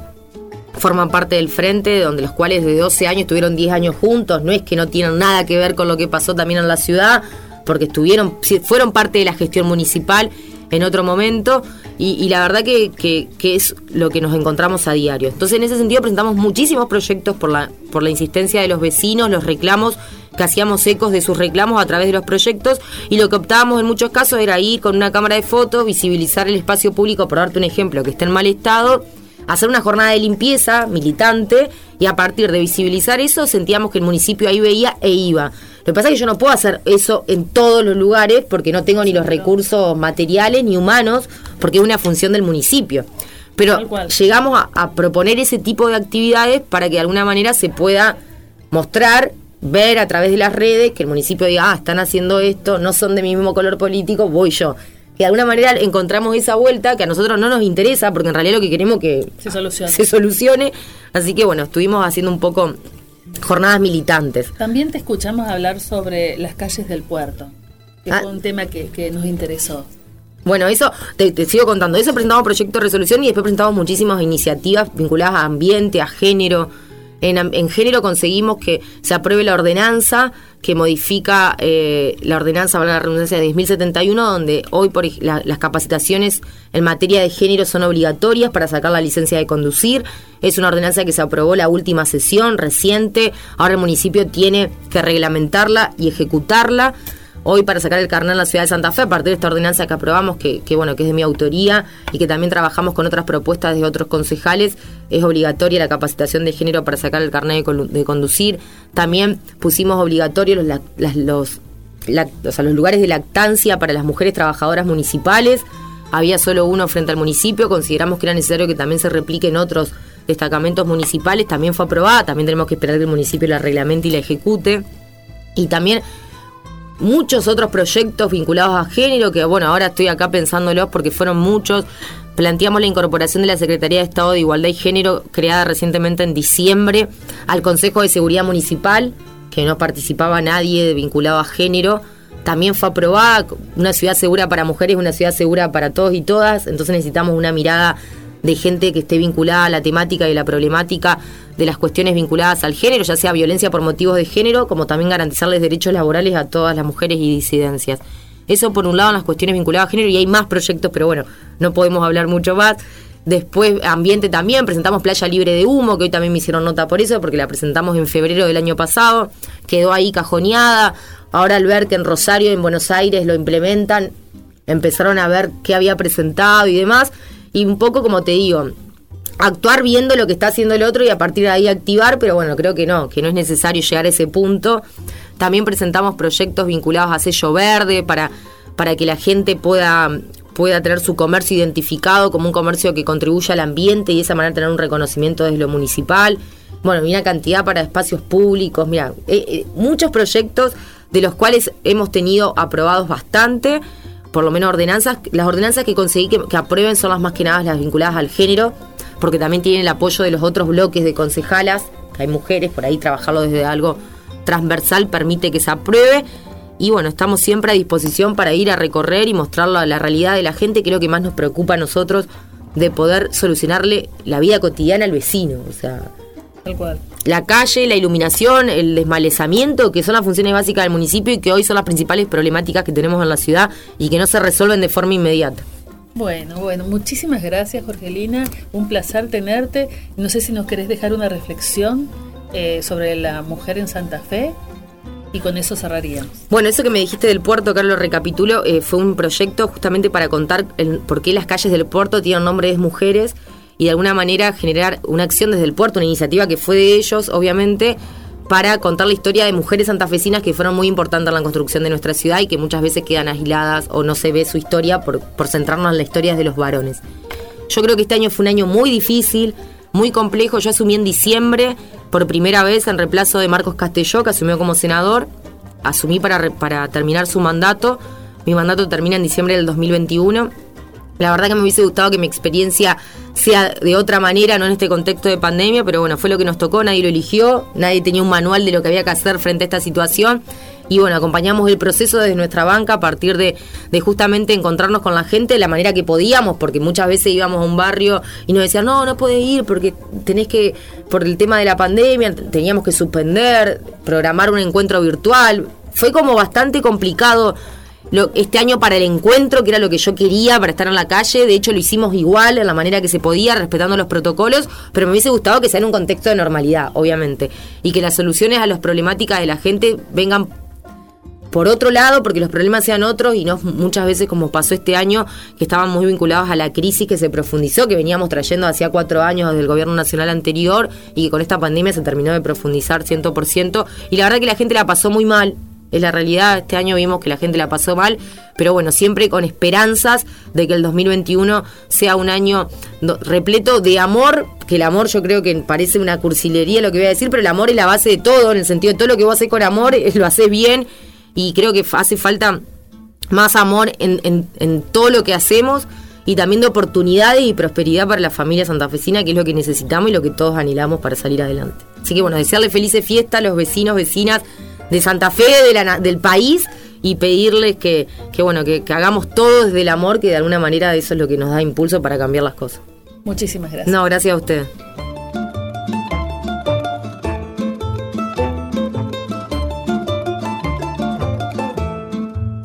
Forman parte del frente, donde los cuales de 12 años estuvieron 10 años juntos, no es que no tienen nada que ver con lo que pasó también en la ciudad, porque estuvieron, fueron parte de la gestión municipal en otro momento y, la verdad que, que, es lo que nos encontramos a diario. Entonces en ese sentido presentamos muchísimos proyectos por la, por la insistencia de los vecinos, los reclamos que hacíamos ecos de sus reclamos a través de los proyectos y lo que optábamos en muchos casos era ir con una cámara de fotos, visibilizar el espacio público, por darte un ejemplo, que está en mal estado, hacer una jornada de limpieza militante y a partir de visibilizar eso sentíamos que el municipio ahí veía e iba. Lo que pasa es que yo no puedo hacer eso en todos los lugares porque no tengo ni los recursos materiales ni humanos, porque es una función del municipio. Pero llegamos a, proponer ese tipo de actividades para que de alguna manera se pueda mostrar, ver a través de las redes, que el municipio diga, ah, están haciendo esto, no son de mi mismo color político, voy yo. Que de alguna manera encontramos esa vuelta que a nosotros no nos interesa, porque en realidad lo que queremos es que se solucione. se solucione. Así que bueno, estuvimos haciendo un poco jornadas militantes. También te escuchamos hablar sobre las calles del puerto, que ah. fue un tema que, nos interesó. Bueno, eso te, sigo contando. Eso presentamos proyecto de resolución y después presentamos muchísimas iniciativas vinculadas a ambiente, a género, en, género conseguimos que se apruebe la ordenanza que modifica eh, la ordenanza, para la redundancia, de 10.071, donde hoy por las capacitaciones en materia de género son obligatorias para sacar la licencia de conducir. Es una ordenanza que se aprobó la última sesión reciente. Ahora el municipio tiene que reglamentarla y ejecutarla hoy para sacar el carnet en la ciudad de Santa Fe, a partir de esta ordenanza que aprobamos, que, bueno, que es de mi autoría y que también trabajamos con otras propuestas de otros concejales, es obligatoria la capacitación de género para sacar el carnet de, conducir. También pusimos obligatorios los, los, los lugares de lactancia para las mujeres trabajadoras municipales. había solo uno frente al municipio, consideramos que era necesario que también se replique en otros destacamentos municipales, también fue aprobada, también tenemos que esperar que el municipio la reglamente y la ejecute. Y también muchos otros proyectos vinculados a género, que bueno, ahora estoy acá pensándolos porque fueron muchos. Planteamos la incorporación de la Secretaría de Estado de Igualdad y Género, creada recientemente en diciembre, al Consejo de Seguridad Municipal, que no participaba nadie vinculado a género. También fue aprobada una ciudad segura para mujeres, una ciudad segura para todos y todas. Entonces necesitamos una mirada de gente que esté vinculada a la temática y la problemática de las cuestiones vinculadas al género, ya sea violencia por motivos de género, como también garantizarles derechos laborales a todas las mujeres y disidencias. Eso por un lado en las cuestiones vinculadas a género y hay más proyectos, pero bueno, no podemos hablar mucho más. Después, ambiente también, presentamos Playa Libre de Humo, que hoy también me hicieron nota por eso, porque la presentamos en febrero del año pasado, quedó ahí cajoneada. Ahora al ver que en Rosario, en Buenos Aires lo implementan, empezaron a ver qué había presentado y demás. Y un poco como te digo, actuar viendo lo que está haciendo el otro y a partir de ahí activar, pero bueno, creo que no, que no es necesario llegar a ese punto. También presentamos proyectos vinculados a sello verde para, para que la gente pueda, pueda tener su comercio identificado como un comercio que contribuya al ambiente y de esa manera tener un reconocimiento desde lo municipal. Bueno, y una cantidad para espacios públicos, mira, eh, eh, muchos proyectos de los cuales hemos tenido aprobados bastante por lo menos ordenanzas. Las ordenanzas que conseguí que, aprueben son las más que nada las vinculadas al género, porque también tienen el apoyo de los otros bloques de concejalas, que hay mujeres, por ahí trabajarlo desde algo transversal permite que se apruebe. Y bueno, estamos siempre a disposición para ir a recorrer y mostrar la, la realidad de la gente, que que más nos preocupa a nosotros, de poder solucionarle la vida cotidiana al vecino. O sea, la calle, la iluminación, el desmalezamiento, que son las funciones básicas del municipio y que hoy son las principales problemáticas que tenemos en la ciudad y que no se resuelven de forma inmediata. Bueno, bueno, muchísimas gracias Jorgelina, un placer tenerte. No sé si nos querés dejar una reflexión eh, sobre la mujer en Santa Fe y con eso cerraríamos. Bueno, eso que me dijiste del puerto, Carlos, recapitulo, eh, fue un proyecto justamente para contar por qué las calles del puerto tienen nombres de mujeres y de alguna manera generar una acción desde el puerto, una iniciativa que fue de ellos, obviamente, para contar la historia de mujeres santafesinas que fueron muy importantes en la construcción de nuestra ciudad y que muchas veces quedan aisladas o no se ve su historia por, por centrarnos en la historia de los varones. Yo creo que este año fue un año muy difícil, muy complejo. Yo asumí en diciembre, por primera vez, en reemplazo de Marcos Castelló, que asumió como senador. Asumí para, para terminar su mandato. Mi mandato termina en diciembre del 2021 la verdad que me hubiese gustado que mi experiencia sea de otra manera, no en este contexto de pandemia, pero bueno, fue lo que nos tocó, nadie lo eligió, nadie tenía un manual de lo que había que hacer frente a esta situación. Y bueno, acompañamos el proceso desde nuestra banca a partir de, justamente encontrarnos con la gente de la manera que podíamos, porque muchas veces íbamos a un barrio y nos decían, no, no podés ir porque tenés que, por el tema de la pandemia, teníamos que suspender, programar un encuentro virtual. Fue como bastante complicado este año para el encuentro, que era lo que yo quería para estar en la calle. De hecho, lo hicimos igual, en la manera que se podía, respetando los protocolos, pero me hubiese gustado que sea en un contexto de normalidad, obviamente. Y que las soluciones a las problemáticas de la gente vengan por otro lado, porque los problemas sean otros y no muchas veces como pasó este año, que estaban muy vinculados a la crisis que se profundizó, que veníamos trayendo hacía cuatro años desde el gobierno nacional anterior y que con esta pandemia se terminó de profundizar 100%. Y la verdad que la gente la pasó muy mal, es la realidad, este año vimos que la gente la pasó mal, pero bueno, siempre con esperanzas de que el 2021 sea un año repleto de amor, que el amor yo creo que parece una cursilería lo que voy a decir, pero el amor es la base de todo, en el sentido de todo lo que vos haces con amor, lo haces bien y creo que hace falta más amor en, en todo lo que hacemos y también de oportunidades y prosperidad para la familia santafesina, que es lo que necesitamos y lo que todos anhelamos para salir adelante. Así que bueno, desearle felices fiestas a los vecinos, vecinas, de Santa Fe, de del país, y pedirles que, que bueno, que, que, hagamos todo desde el amor, que de alguna manera eso es lo que nos da impulso para cambiar las cosas. Muchísimas gracias. No, gracias a usted.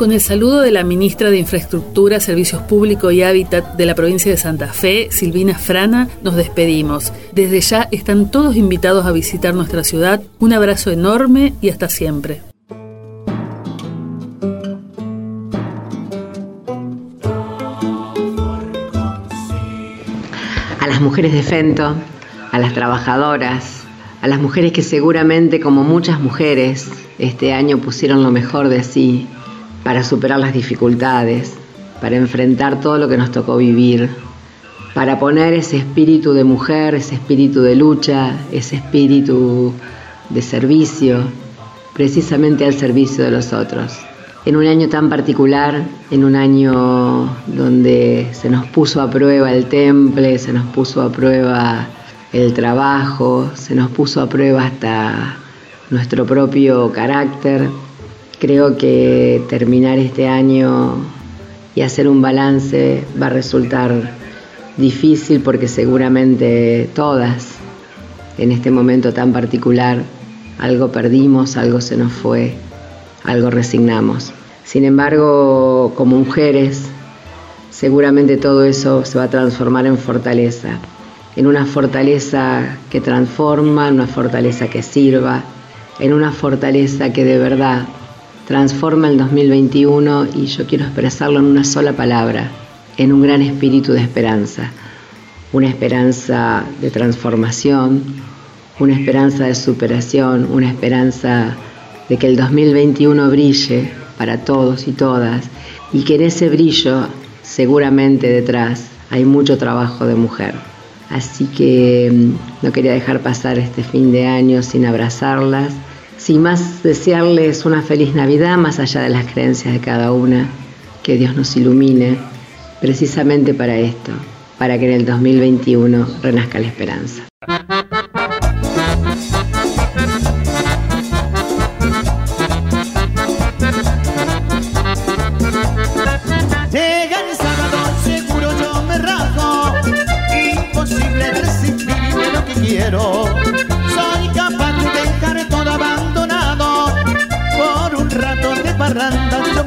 Con el saludo de la ministra de Infraestructura, Servicios Públicos y Hábitat de la provincia de Santa Fe, Silvina Frana, nos despedimos. Desde ya están todos invitados a visitar nuestra ciudad. Un abrazo enorme y hasta siempre. A las mujeres de Fento, a las trabajadoras, a las mujeres que seguramente, como muchas mujeres, este año pusieron lo mejor de sí para superar las dificultades, para enfrentar todo lo que nos tocó vivir, para poner ese espíritu de mujer, ese espíritu de lucha, ese espíritu de servicio, precisamente al servicio de los otros. En un año tan particular, en un año donde se nos puso a prueba el temple, se nos puso a prueba el trabajo, se nos puso a prueba hasta nuestro propio carácter, creo que terminar este año y hacer un balance va a resultar difícil porque seguramente todas en este momento tan particular algo perdimos, algo se nos fue, algo resignamos. Sin embargo, como mujeres, seguramente todo eso se va a transformar en fortaleza, en una fortaleza que transforma, en una fortaleza que sirva, en una fortaleza que de verdad transforma el 2021 y yo quiero expresarlo en una sola palabra, en un gran espíritu de esperanza, una esperanza de transformación, una esperanza de superación, una esperanza de que el 2021 brille para todos y todas y que en ese brillo seguramente detrás hay mucho trabajo de mujer. Así que mm, no quería dejar pasar este fin de año sin abrazarlas, sin más desearles una feliz Navidad más allá de las creencias de cada una, que Dios nos ilumine precisamente para esto, para que en el 2021 renazca la esperanza.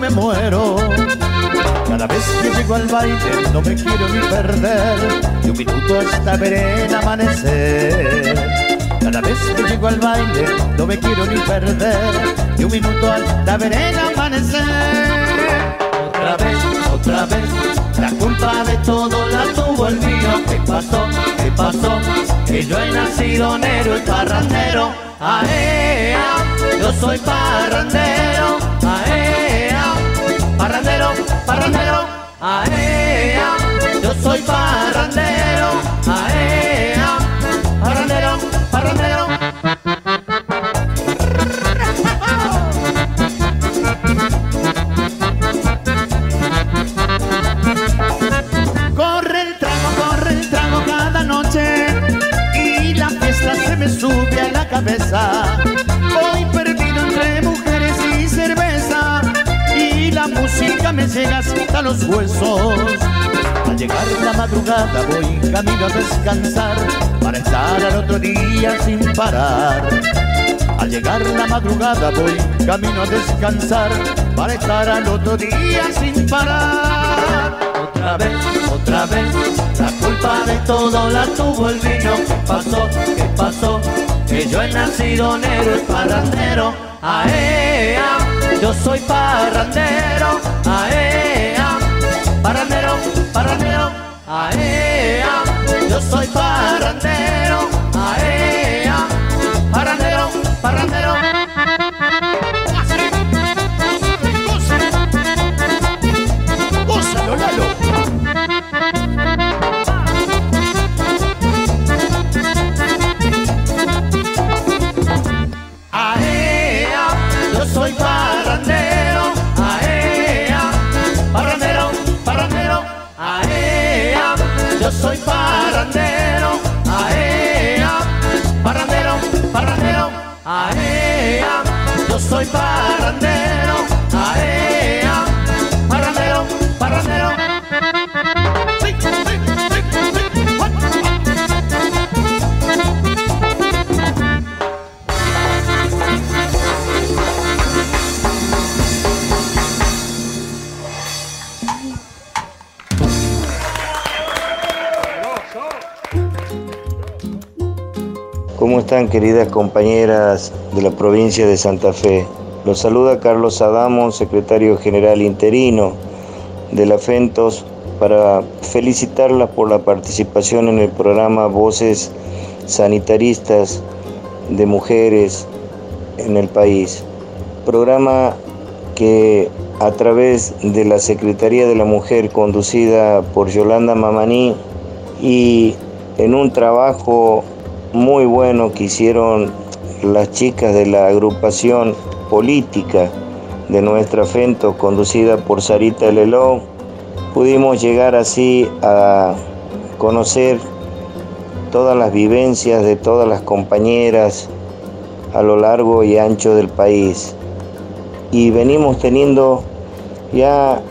Me muero. Cada vez que llego al baile no me quiero ni perder. De un minuto hasta ver el amanecer. Cada vez que llego al baile no me quiero ni perder. De un minuto hasta ver el amanecer. Otra vez, otra vez, la culpa de todo la tuvo el mío. ¿Qué pasó? ¿Qué pasó? Que yo he nacido negro y parrandero. Aea, yo soy parrandero. Aea, yo soy parrandero. Aea, parrandero, parrandero. Corre el trago, corre el trago cada noche y la fiesta se me sube a la cabeza. Me llega hasta los huesos. Al llegar la madrugada voy camino a descansar para estar al otro día sin parar. Al llegar la madrugada voy camino a descansar para estar al otro día sin parar. Otra vez, otra vez, la culpa de todo la tuvo el vino. ¿Qué pasó? ¿Qué pasó? Que yo he nacido negro y parrandero. Aea, yo soy parrandero. Aea, parrandero, parrandero. Aea, yo soy parrandero. Aea, soy parrandero. Están queridas compañeras de la provincia de Santa Fe? Los saluda Carlos Adamo, secretario general interino de la FENTOS, para felicitarlas por la participación en el programa Voces Sanitaristas de Mujeres en el país. Programa que a través de la Secretaría de la Mujer conducida por Yolanda Mamaní y en un trabajo muy bueno que hicieron las chicas de la agrupación política de nuestra FENTO conducida por Sarita Leló, pudimos llegar así a conocer todas las vivencias de todas las compañeras a lo largo y ancho del país. Y venimos teniendo ya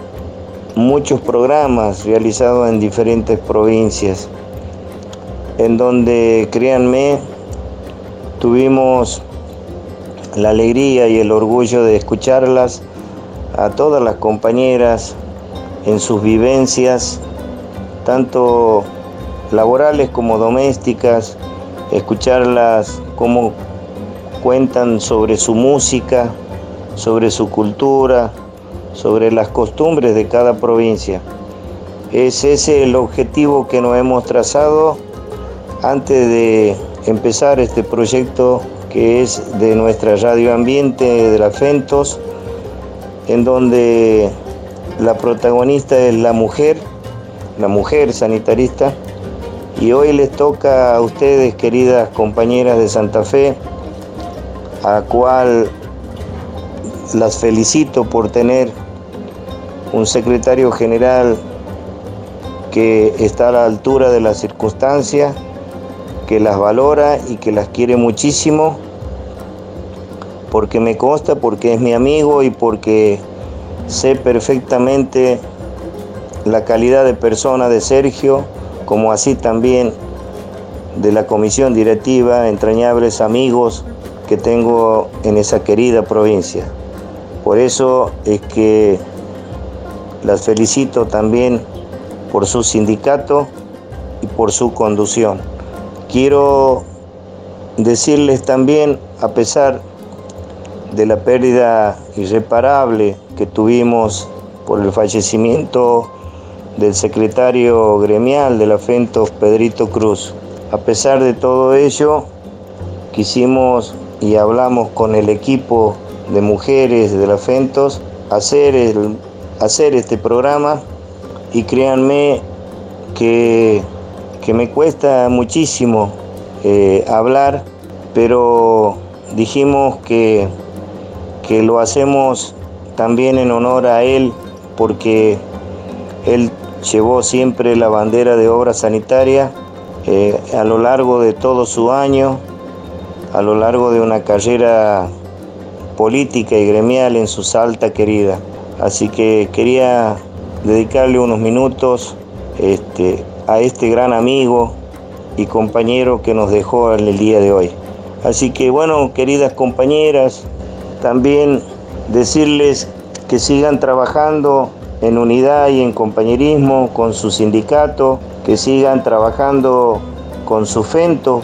muchos programas realizados en diferentes provincias, en donde, créanme, tuvimos la alegría y el orgullo de escucharlas a todas las compañeras en sus vivencias, tanto laborales como domésticas, escucharlas cómo cuentan sobre su música, sobre su cultura, sobre las costumbres de cada provincia. Es ese el objetivo que nos hemos trazado antes de empezar este proyecto que es de nuestra radio ambiente de la FENTOS, en donde la protagonista es la mujer, la mujer sanitarista, y hoy les toca a ustedes, queridas compañeras de Santa Fe, a cual las felicito por tener un secretario general que está a la altura de las circunstancias, que las valora y que las quiere muchísimo, porque me consta, porque es mi amigo y porque sé perfectamente la calidad de persona de Sergio, como así también de la comisión directiva, entrañables amigos que tengo en esa querida provincia. Por eso es que las felicito también por su sindicato y por su conducción. Quiero decirles también, a pesar de la pérdida irreparable que tuvimos por el fallecimiento del secretario gremial de la FENTOS, Pedrito Cruz. A pesar de todo ello, quisimos y hablamos con el equipo de mujeres de la FENTOS hacer, el, hacer este programa y créanme que, que me cuesta muchísimo eh, hablar, pero dijimos que, que lo hacemos también en honor a él porque él llevó siempre la bandera de obra sanitaria eh, a lo largo de todo su año, a lo largo de una carrera política y gremial en su salta querida. Así que quería dedicarle unos minutos este, a este gran amigo y compañero que nos dejó en el día de hoy. Así que bueno, queridas compañeras, también decirles que sigan trabajando en unidad y en compañerismo con su sindicato, que sigan trabajando con su FENTO,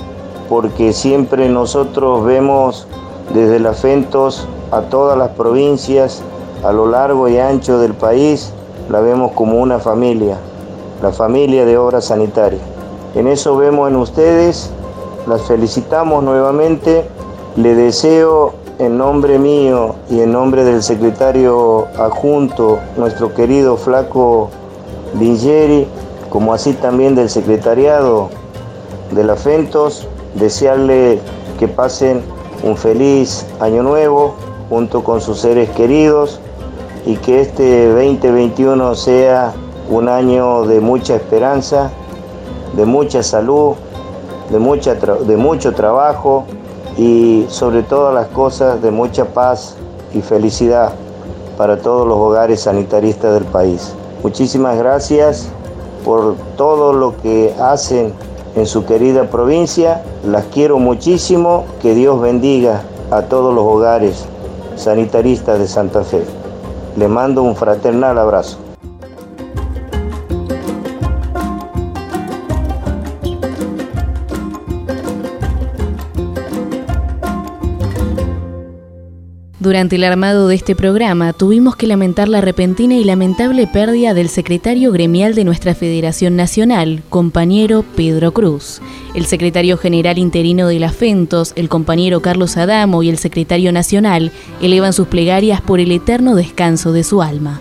porque siempre nosotros vemos desde la FENTOS a todas las provincias a lo largo y ancho del país, la vemos como una familia, la familia de obra sanitaria. En eso vemos en ustedes, las felicitamos nuevamente, le deseo en nombre mío y en nombre del secretario adjunto, nuestro querido Flaco Vingeri, como así también del secretariado de la FENTOS, desearle que pasen un feliz año nuevo junto con sus seres queridos y que este 2021 sea un año de mucha esperanza, de mucha salud, de, mucha de mucho trabajo y sobre todas las cosas de mucha paz y felicidad para todos los hogares sanitaristas del país. Muchísimas gracias por todo lo que hacen en su querida provincia. Las quiero muchísimo. Que Dios bendiga a todos los hogares sanitaristas de Santa Fe. Le mando un fraternal abrazo. Durante el armado de este programa tuvimos que lamentar la repentina y lamentable pérdida del secretario gremial de nuestra Federación Nacional, compañero Pedro Cruz. El secretario general interino de la FENTOS, el compañero Carlos Adamo y el secretario nacional elevan sus plegarias por el eterno descanso de su alma.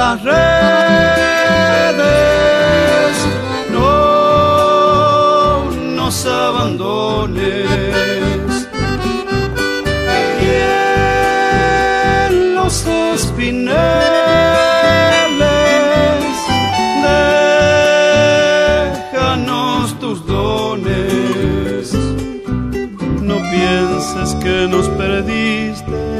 Las redes. No nos abandones. Y en los espineles, déjanos tus dones. No pienses que nos perdiste,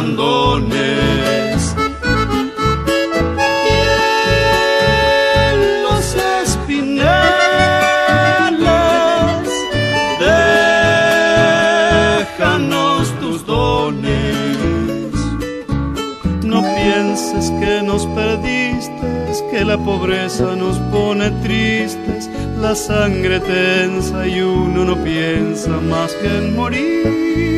Y en los espineles, déjanos tus dones. No pienses que nos perdiste, que la pobreza nos pone tristes, la sangre tensa y uno no piensa más que en morir